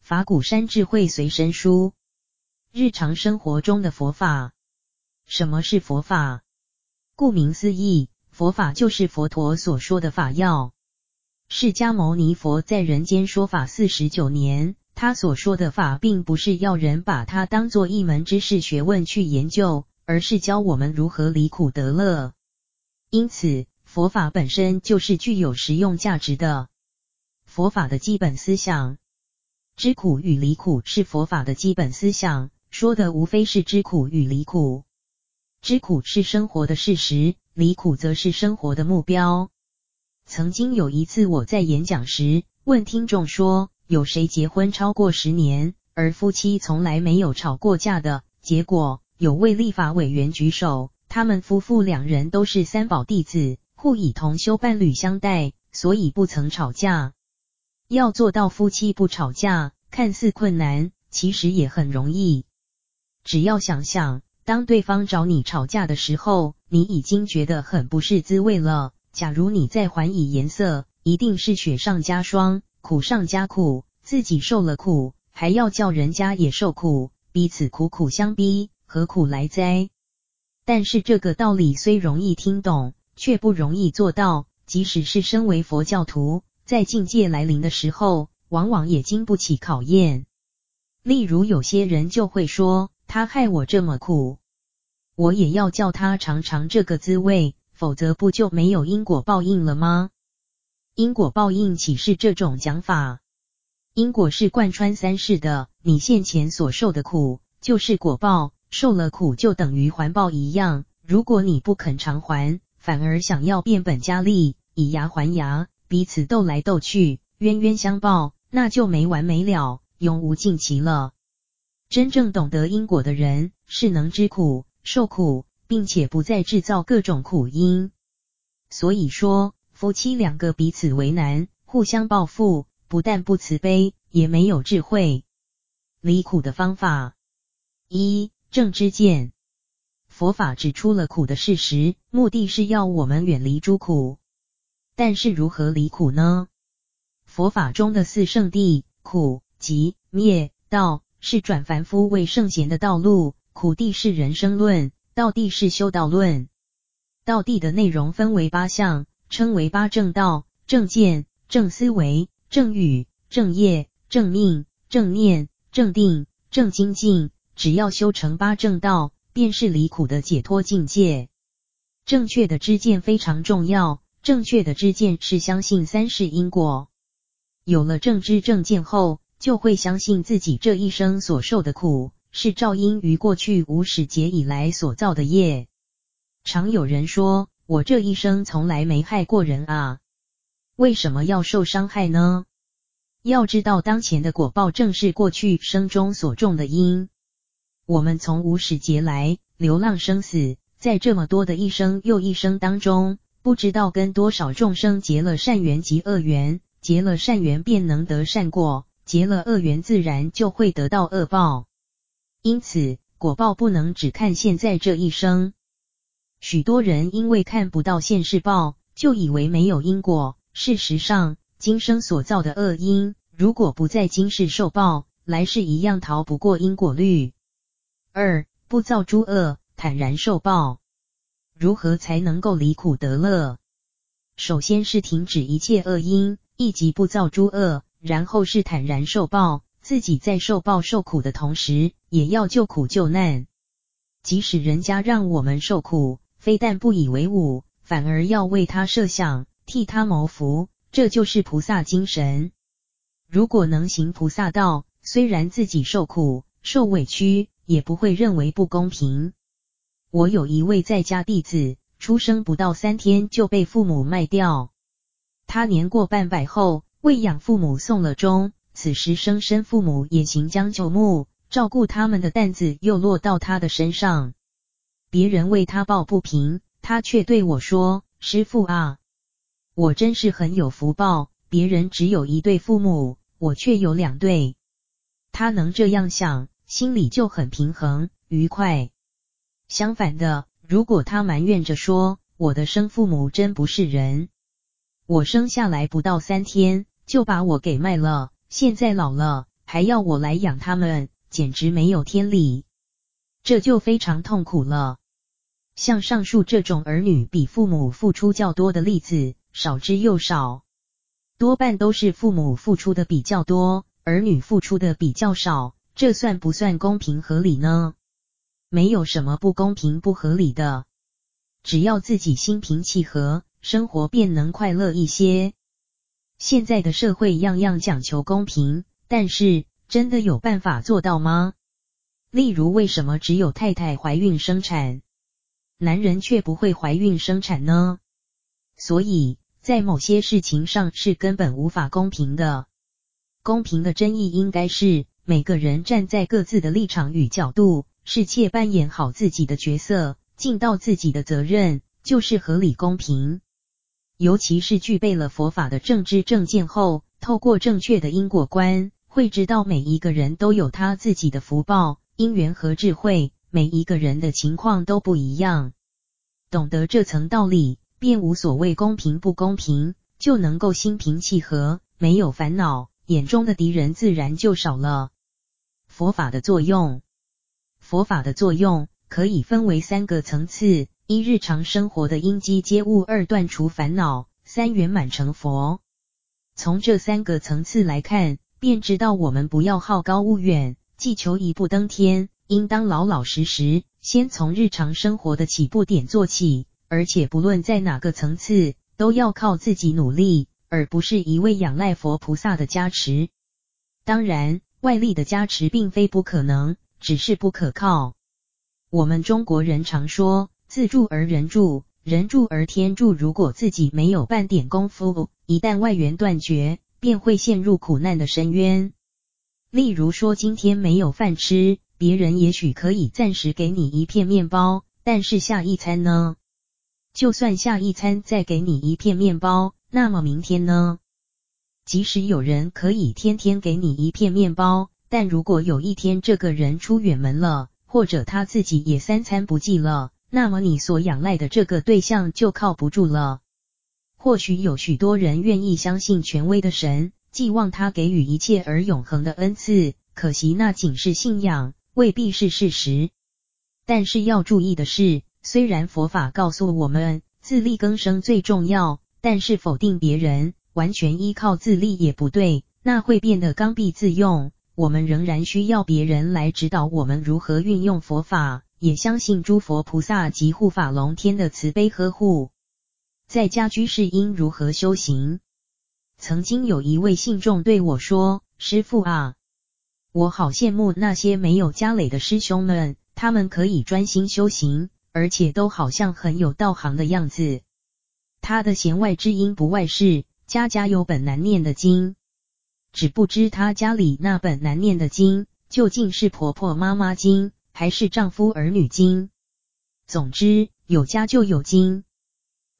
法鼓山智慧随身书，日常生活中的佛法。什么是佛法？顾名思义，佛法就是佛陀所说的法要。释迦牟尼佛在人间说法四十九年，他所说的法，并不是要人把它当做一门知识学问去研究，而是教我们如何离苦得乐。因此，佛法本身就是具有实用价值的。佛法的基本思想。知苦与离苦是佛法的基本思想，说的无非是知苦与离苦。知苦是生活的事实，离苦则是生活的目标。曾经有一次我在演讲时问听众说，有谁结婚超过十年，而夫妻从来没有吵过架的？结果有位立法委员举手，他们夫妇两人都是三宝弟子，互以同修伴侣相待，所以不曾吵架。要做到夫妻不吵架，看似困难，其实也很容易。只要想想，当对方找你吵架的时候，你已经觉得很不是滋味了。假如你再还以颜色，一定是雪上加霜，苦上加苦，自己受了苦，还要叫人家也受苦，彼此苦苦相逼，何苦来哉？但是这个道理虽容易听懂，却不容易做到。即使是身为佛教徒，在境界来临的时候，往往也经不起考验。例如，有些人就会说：“他害我这么苦，我也要叫他尝尝这个滋味，否则不就没有因果报应了吗？”因果报应岂是这种讲法？因果是贯穿三世的，你现前所受的苦就是果报，受了苦就等于还报一样。如果你不肯偿还，反而想要变本加厉，以牙还牙。彼此斗来斗去，冤冤相报，那就没完没了，永无尽期了。真正懂得因果的人，是能知苦、受苦，并且不再制造各种苦因。所以说，夫妻两个彼此为难，互相报复，不但不慈悲，也没有智慧。离苦的方法：一、正知见。佛法指出了苦的事实，目的是要我们远离诸苦。但是如何离苦呢？佛法中的四圣谛，苦、集、灭、道，是转凡夫为圣贤的道路。苦谛是人生论，道谛是修道论。道谛的内容分为八项，称为八正道：正见、正思维、正语、正业、正命、正念、正定、正精进。只要修成八正道，便是离苦的解脱境界。正确的知见非常重要。正确的知见是相信三世因果，有了正知正见后，就会相信自己这一生所受的苦，是肇因于过去无始劫以来所造的业。常有人说，我这一生从来没害过人啊，为什么要受伤害呢？要知道，当前的果报正是过去生中所种的因。我们从无始劫来，流浪生死，在这么多的一生又一生当中。不知道跟多少众生结了善缘及恶缘，结了善缘便能得善果，结了恶缘自然就会得到恶报。因此，果报不能只看现在这一生。许多人因为看不到现世报，就以为没有因果。事实上，今生所造的恶因，如果不在今世受报，来世一样逃不过因果律。二，不造诸恶，坦然受报。如何才能够离苦得乐？首先是停止一切恶因，以及不造诸恶，然后是坦然受报。自己在受报受苦的同时，也要救苦救难。即使人家让我们受苦，非但不以为侮，反而要为他设想，替他谋福，这就是菩萨精神。如果能行菩萨道，虽然自己受苦受委屈，也不会认为不公平。我有一位在家弟子，出生不到三天就被父母卖掉。他年过半百后，为养父母送了终，此时生身父母也行将就木，照顾他们的担子又落到他的身上。别人为他抱不平，他却对我说：“师傅啊，我真是很有福报，别人只有一对父母，我却有两对。”他能这样想，心里就很平衡愉快。相反的，如果他埋怨着说，我的生父母真不是人，我生下来不到三天就把我给卖了，现在老了还要我来养他们，简直没有天理，这就非常痛苦了。像上述这种儿女比父母付出较多的例子少之又少，多半都是父母付出的比较多，儿女付出的比较少，这算不算公平合理呢？没有什么不公平不合理的，只要自己心平气和，生活便能快乐一些。现在的社会样样讲求公平，但是真的有办法做到吗？例如，为什么只有太太怀孕生产，男人却不会怀孕生产呢？所以在某些事情上是根本无法公平的。公平的真义应该是每个人站在各自的立场与角度，适切扮演好自己的角色，尽到自己的责任，就是合理公平。尤其是具备了佛法的正知正见后，透过正确的因果观，会知道每一个人都有他自己的福报、因缘和智慧。每一个人的情况都不一样，懂得这层道理，便无所谓公平不公平，就能够心平气和，没有烦恼，眼中的敌人自然就少了。佛法的作用，佛法的作用可以分为三个层次：一、日常生活的应机接物；二、断除烦恼；三、圆满成佛。从这三个层次来看，便知道我们不要好高骛远，既求一步登天。应当老老实实，先从日常生活的起步点做起，而且不论在哪个层次，都要靠自己努力，而不是一味仰赖佛菩萨的加持。当然，外力的加持并非不可能，只是不可靠。我们中国人常说“自助而人助，人助而天助”，如果自己没有半点功夫，一旦外援断绝，便会陷入苦难的深渊。例如说，今天没有饭吃。别人也许可以暂时给你一片面包，但是下一餐呢？就算下一餐再给你一片面包，那么明天呢？即使有人可以天天给你一片面包，但如果有一天这个人出远门了，或者他自己也三餐不继了，那么你所仰赖的这个对象就靠不住了。或许有许多人愿意相信权威的神，寄望他给予一切而永恒的恩赐，可惜那仅是信仰。未必是事实，但是要注意的是，虽然佛法告诉我们自力更生最重要，但是否定别人，完全依靠自力也不对，那会变得刚愎自用。我们仍然需要别人来指导我们如何运用佛法，也相信诸佛菩萨及护法龙天的慈悲呵护。在家居士应如何修行？曾经有一位信众对我说：“师父啊。”我好羡慕那些没有家累的师兄们，他们可以专心修行，而且都好像很有道行的样子。他的弦外之音不外是家家有本难念的经，只不知他家里那本难念的经究竟是婆婆妈妈经，还是丈夫儿女经。总之，有家就有经。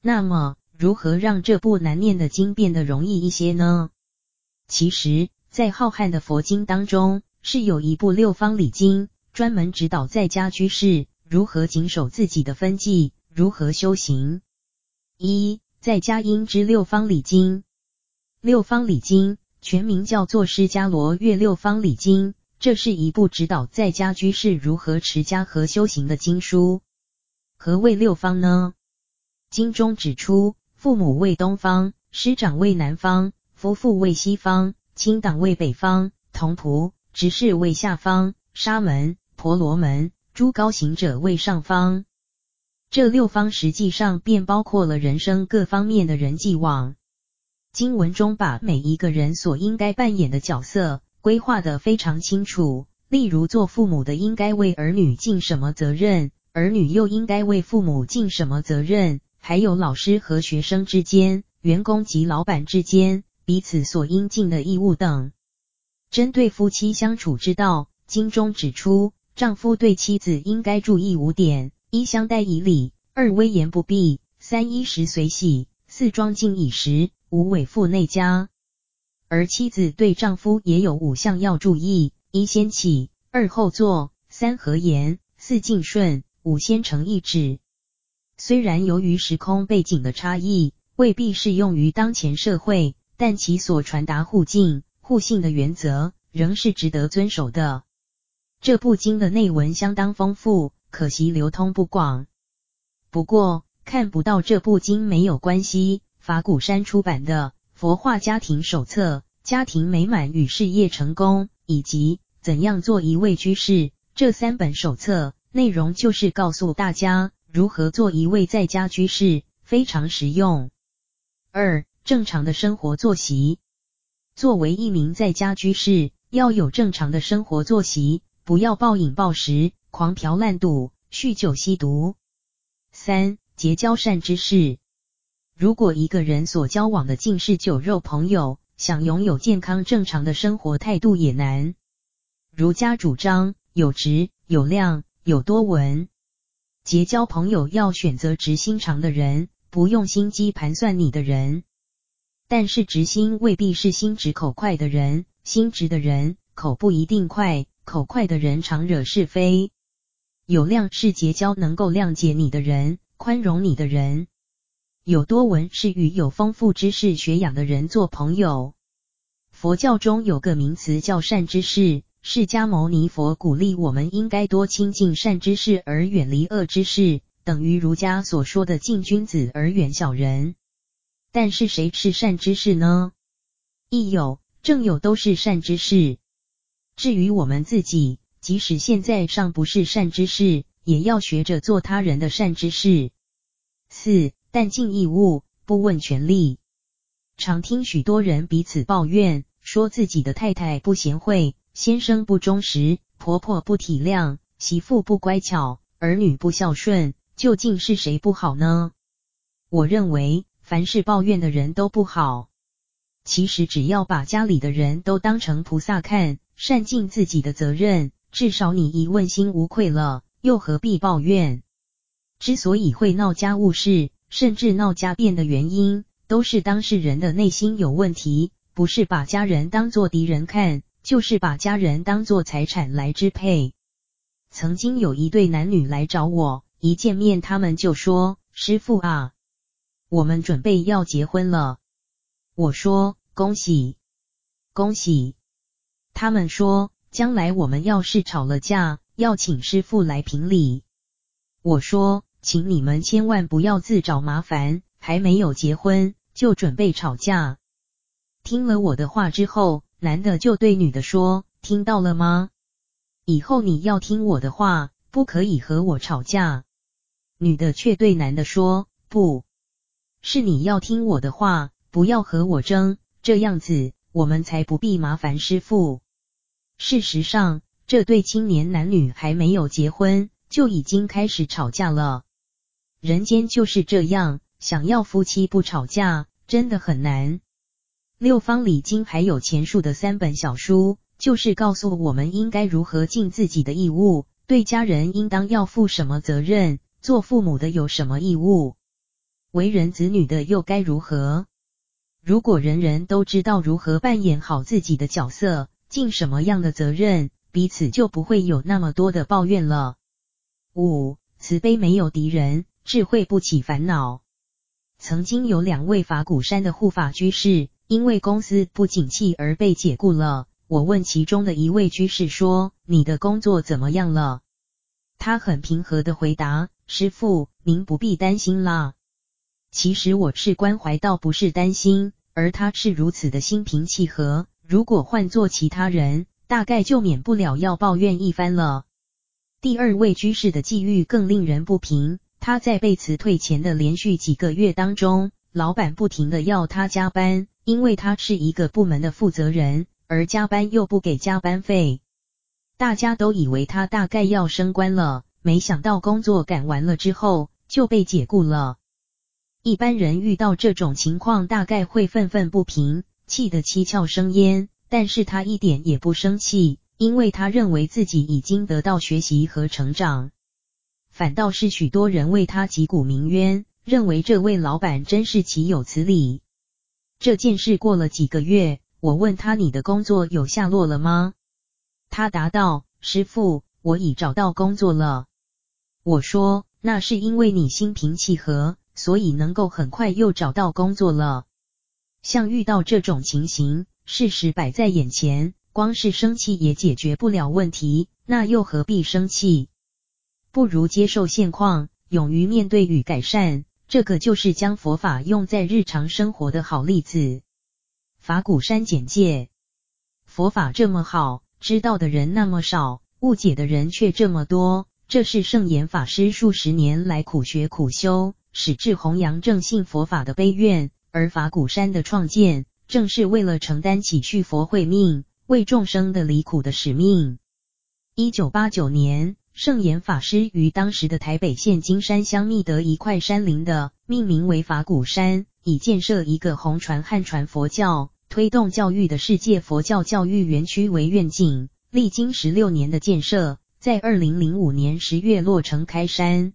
那么，如何让这部难念的经变得容易一些呢？其实，在浩瀚的佛经当中，是有一部六方礼经，专门指导在家居士如何谨守自己的分际，如何修行。一、在家应知六方礼经。六方礼经全名叫做《释迦罗越六方礼经》，这是一部指导在家居士如何持家和修行的经书。何谓六方呢？经中指出，父母为东方，师长为南方，夫妇为西方。亲党为北方，童仆、执事为下方，沙门、婆罗门、诸高行者为上方。这六方实际上便包括了人生各方面的人际网。经文中把每一个人所应该扮演的角色规划得非常清楚。例如，做父母的应该为儿女尽什么责任，儿女又应该为父母尽什么责任？还有老师和学生之间，员工及老板之间。彼此所应尽的义务等。针对夫妻相处之道，经中指出，丈夫对妻子应该注意五点：一、相待以礼；二、威严不避；三、衣食随喜；四、庄敬以时；五、委腹内家。而妻子对丈夫也有五项要注意：一先起，二后坐，三和言，四敬顺，五先诚意旨。虽然由于时空背景的差异，未必适用于当前社会，但其所传达互敬互信的原则，仍是值得遵守的。这部经的内文相当丰富，可惜流通不广。不过看不到这部经没有关系，法鼓山出版的《佛化家庭手册》、《家庭美满与事业成功》以及怎样做一位居士这三本手册，内容就是告诉大家如何做一位在家居士，非常实用。二、正常的生活作息。作为一名在家居士，要有正常的生活作息，不要暴饮暴食、狂嫖滥赌、酗酒吸毒。三、结交善知识。如果一个人所交往的尽是酒肉朋友，想拥有健康正常的生活态度也难。儒家主张有质、有量、有多闻。结交朋友要选择直心肠的人，不用心机盘算你的人。但是直心未必是心直口快的人，心直的人口不一定快，口快的人常惹是非。有量是结交能够谅解你的人，宽容你的人。有多闻是与有丰富知识学养的人做朋友。佛教中有个名词叫善知识。释迦牟尼佛鼓励我们应该多亲近善知识而远离恶知识，等于儒家所说的近君子而远小人。但是谁是善知识呢？义友、正友都是善知识。至于我们自己，即使现在尚不是善知识，也要学着做他人的善知识。四、但尽义务，不问权力。常听许多人彼此抱怨，说自己的太太不贤惠。先生不忠实，婆婆不体谅，媳妇不乖巧，儿女不孝顺，究竟是谁不好呢？我认为，凡是抱怨的人都不好。其实，只要把家里的人都当成菩萨看，善尽自己的责任，至少你已问心无愧了，又何必抱怨？之所以会闹家务事，甚至闹家变的原因，都是当事人的内心有问题，不是把家人当做敌人看。就是把家人当作财产来支配。曾经有一对男女来找我，一见面他们就说：“师傅啊，我们准备要结婚了。”我说：“恭喜，恭喜。”他们说：“将来我们要是吵了架，要请师傅来评理。”我说：“请你们千万不要自找麻烦，还没有结婚就准备吵架。”听了我的话之后，男的就对女的说：“听到了吗？以后你要听我的话，不可以和我吵架。”女的却对男的说：“不是你要听我的话，不要和我争，这样子我们才不必麻烦师傅。”事实上，这对青年男女还没有结婚，就已经开始吵架了。人间就是这样，想要夫妻不吵架，真的很难。六方礼经还有前述的三本小书，就是告诉我们应该如何尽自己的义务，对家人应当要负什么责任，做父母的有什么义务，为人子女的又该如何？如果人人都知道如何扮演好自己的角色，尽什么样的责任，彼此就不会有那么多的抱怨了。五、慈悲没有敌人，智慧不起烦恼。曾经有两位法鼓山的护法居士。因为公司不景气而被解雇了。我问其中的一位居士说：“你的工作怎么样了？”他很平和地回答：“师父，您不必担心啦。”其实我是关怀，倒不是担心，而他是如此的心平气和。如果换做其他人，大概就免不了要抱怨一番了。第二位居士的际遇更令人不平。他在被辞退前的连续几个月当中，老板不停地要他加班。因为他是一个部门的负责人，而加班又不给加班费，大家都以为他大概要升官了，没想到工作赶完了之后就被解雇了。一般人遇到这种情况，大概会愤愤不平，气得七窍生烟。但是他一点也不生气，因为他认为自己已经得到学习和成长，反倒是许多人为他击鼓鸣冤，认为这位老板真是岂有此理。这件事过了几个月，我问他：“你的工作有下落了吗？”他答道：“师傅，我已找到工作了。”我说：“那是因为你心平气和，所以能够很快又找到工作了。像遇到这种情形，事实摆在眼前，光是生气也解决不了问题，那又何必生气？不如接受现况，勇于面对与改善。这个就是将佛法用在日常生活的好例子。”法鼓山简介：佛法这么好，知道的人那么少，误解的人却这么多。这是圣严法师数十年来苦学苦修，矢志弘扬正信佛法的悲愿。而法鼓山的创建，正是为了承担起续佛慧命、为众生的离苦的使命。一九八九年，圣严法师于当时的台北县金山乡觅得一块山林的，命名为法鼓山，以建设一个弘传汉传佛教、推动教育的世界佛教教育园区为愿景。历经十六年的建设。在二零零五年十月落成开山，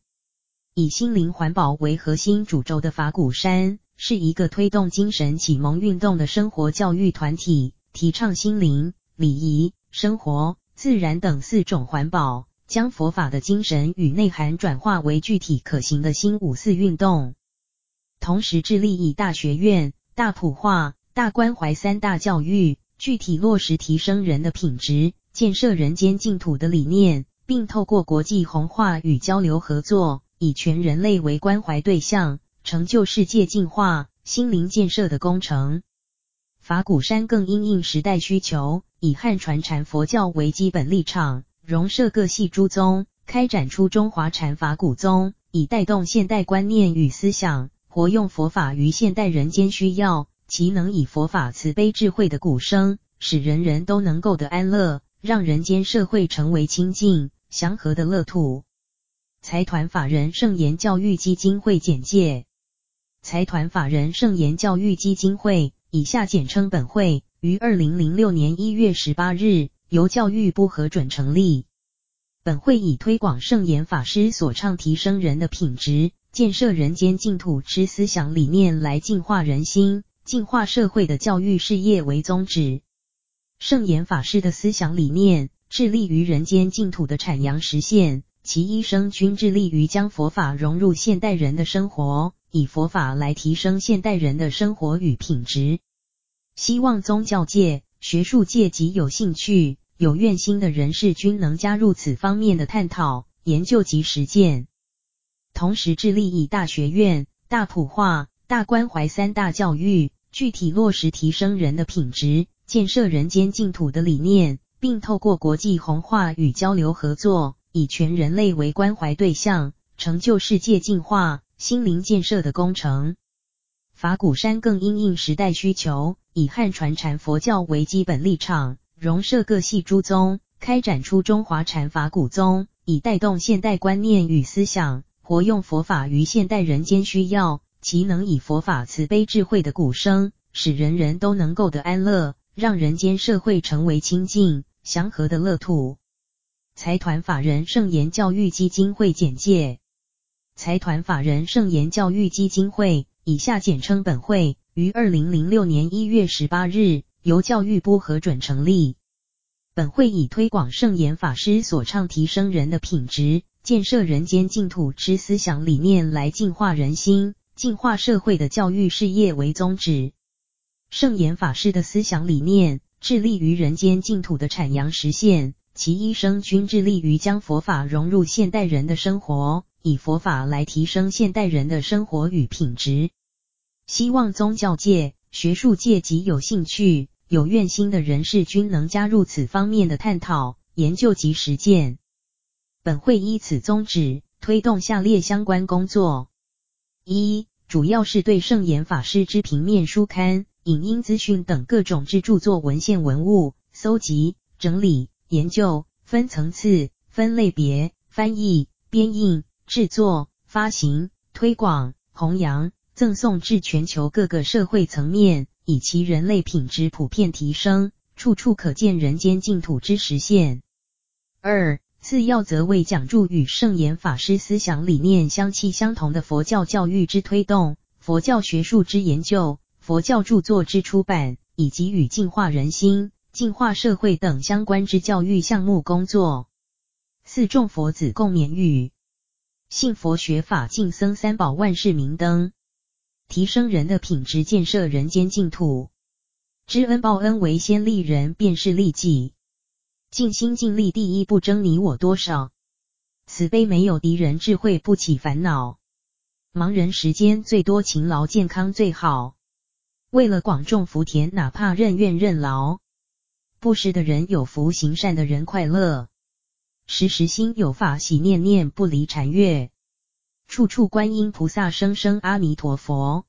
以心灵环保为核心主轴的法鼓山，是一个推动精神启蒙运动的生活教育团体，提倡心灵、礼仪、生活、自然等四种环保，将佛法的精神与内涵转化为具体可行的新五四运动。同时致力以大学院、大普化、大关怀三大教育，具体落实提升人的品质。建设人间净土的理念，并透过国际弘化与交流合作，以全人类为关怀对象，成就世界净化、心灵建设的工程。法鼓山更因应时代需求，以汉传禅佛教为基本立场，融摄各系诸宗，开展出中华禅法古宗，以带动现代观念与思想，活用佛法于现代人间需要，其能以佛法慈悲智慧的鼓声，使人人都能够得安乐。让人间社会成为清净祥和的乐土。财团法人圣严教育基金会简介：财团法人圣严教育基金会（以下简称本会）于二零零六年一月十八日由教育部核准成立。本会以推广圣严法师所倡提升人的品质、建设人间净土之思想理念来净化人心、净化社会的教育事业为宗旨。圣严法师的思想理念，致力于人间净土的阐扬实现，其一生均致力于将佛法融入现代人的生活，以佛法来提升现代人的生活与品质。希望宗教界、学术界及有兴趣、有愿心的人士均能加入此方面的探讨、研究及实践。同时致力以大学院、大普化、大关怀三大教育，具体落实提升人的品质。建设人间净土的理念，并透过国际弘化与交流合作，以全人类为关怀对象，成就世界净化、心灵建设的工程。法鼓山更因应时代需求，以汉传禅佛教为基本立场，融摄各系诸宗，开展出中华禅法古宗，以带动现代观念与思想，活用佛法于现代人间需要，其能以佛法慈悲智慧的鼓声，使人人都能够得安乐。让人间社会成为清净祥和的乐土。财团法人圣严教育基金会简介：财团法人圣严教育基金会（以下简称本会）于二零零六年一月十八日由教育部核准成立。本会以推广圣严法师所倡提升人的品质、建设人间净土之思想理念来净化人心、净化社会的教育事业为宗旨。圣严法师的思想理念，致力于人间净土的阐扬实现，其一生均致力于将佛法融入现代人的生活，以佛法来提升现代人的生活与品质。希望宗教界、学术界及有兴趣、有愿心的人士均能加入此方面的探讨、研究及实践。本会依此宗旨，推动下列相关工作：一、主要是对圣严法师之平面书刊。影音资讯等各种之著作文献文物搜集、整理、研究，分层次、分类别、翻译、编印、制作、发行、推广、弘扬、赠送至全球各个社会层面，以其人类品质普遍提升，处处可见人间净土之实现。二、次要则为讲助与圣严法师思想理念相契相同的佛教教育之推动、佛教学术之研究。佛教著作之出版，以及与净化人心、净化社会等相关之教育项目工作。四众佛子共勉语，信佛学法净僧三宝万事明灯，提升人的品质，建设人间净土。知恩报恩，为先利人，便是利己。尽心尽力，第一不争你我多少。慈悲没有敌人，智慧不起烦恼。忙人时间最多，勤劳健康最好。为了广种福田，哪怕任怨任劳。布施的人有福，行善的人快乐。时时心有法喜，念念不离禅悦，处处观音菩萨，声声阿弥陀佛。